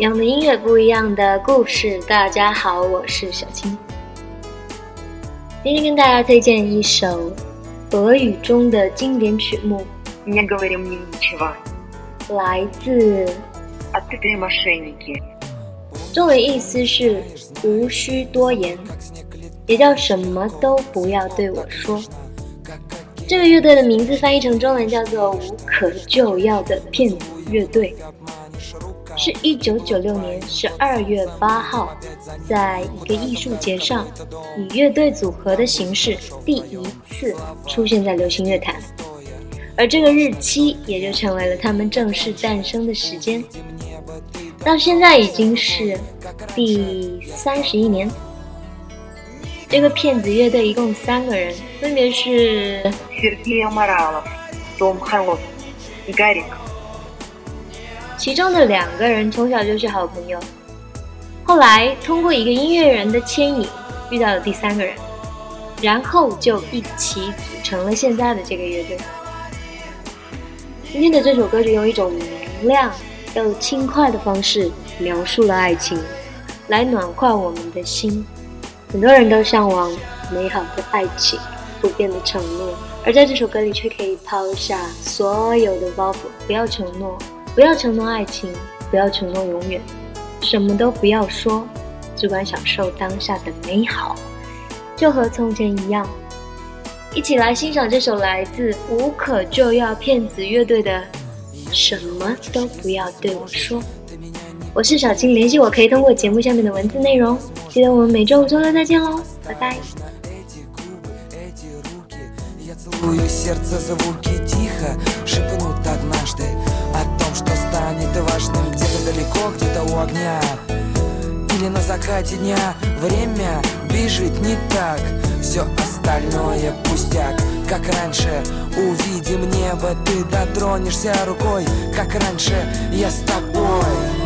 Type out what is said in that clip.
一样的音乐，不一样的故事。大家好，我是小青。今天跟大家推荐一首俄语中的经典曲目，来自。中文意思是无需多言，也叫什么都不要对我说。这个乐队的名字翻译成中文叫做“无可救药的骗子乐队”。是一九九六年十二月八号，在一个艺术节上，以乐队组合的形式第一次出现在流行乐坛，而这个日期也就成为了他们正式诞生的时间。到现在已经是第三十一年。这个骗子乐队一共三个人，分别是。其中的两个人从小就是好朋友，后来通过一个音乐人的牵引遇到了第三个人，然后就一起组成了现在的这个乐队。今天的这首歌就用一种明亮又轻快的方式描述了爱情，来暖化我们的心。很多人都向往美好的爱情、不变的承诺，而在这首歌里却可以抛下所有的包袱，不要承诺。不要承诺爱情，不要承诺永远，什么都不要说，只管享受当下的美好，就和从前一样。一起来欣赏这首来自无可救药骗子乐队的《什么都不要对我说》。我是小青，联系我可以通过节目下面的文字内容。记得我们每周五周六再见喽，拜拜。Станет важным Где-то далеко, где-то у огня. Или на закате дня Время бежит не так. Все остальное пустяк. Как раньше увидим небо Ты дотронешься рукой. Как раньше я с тобой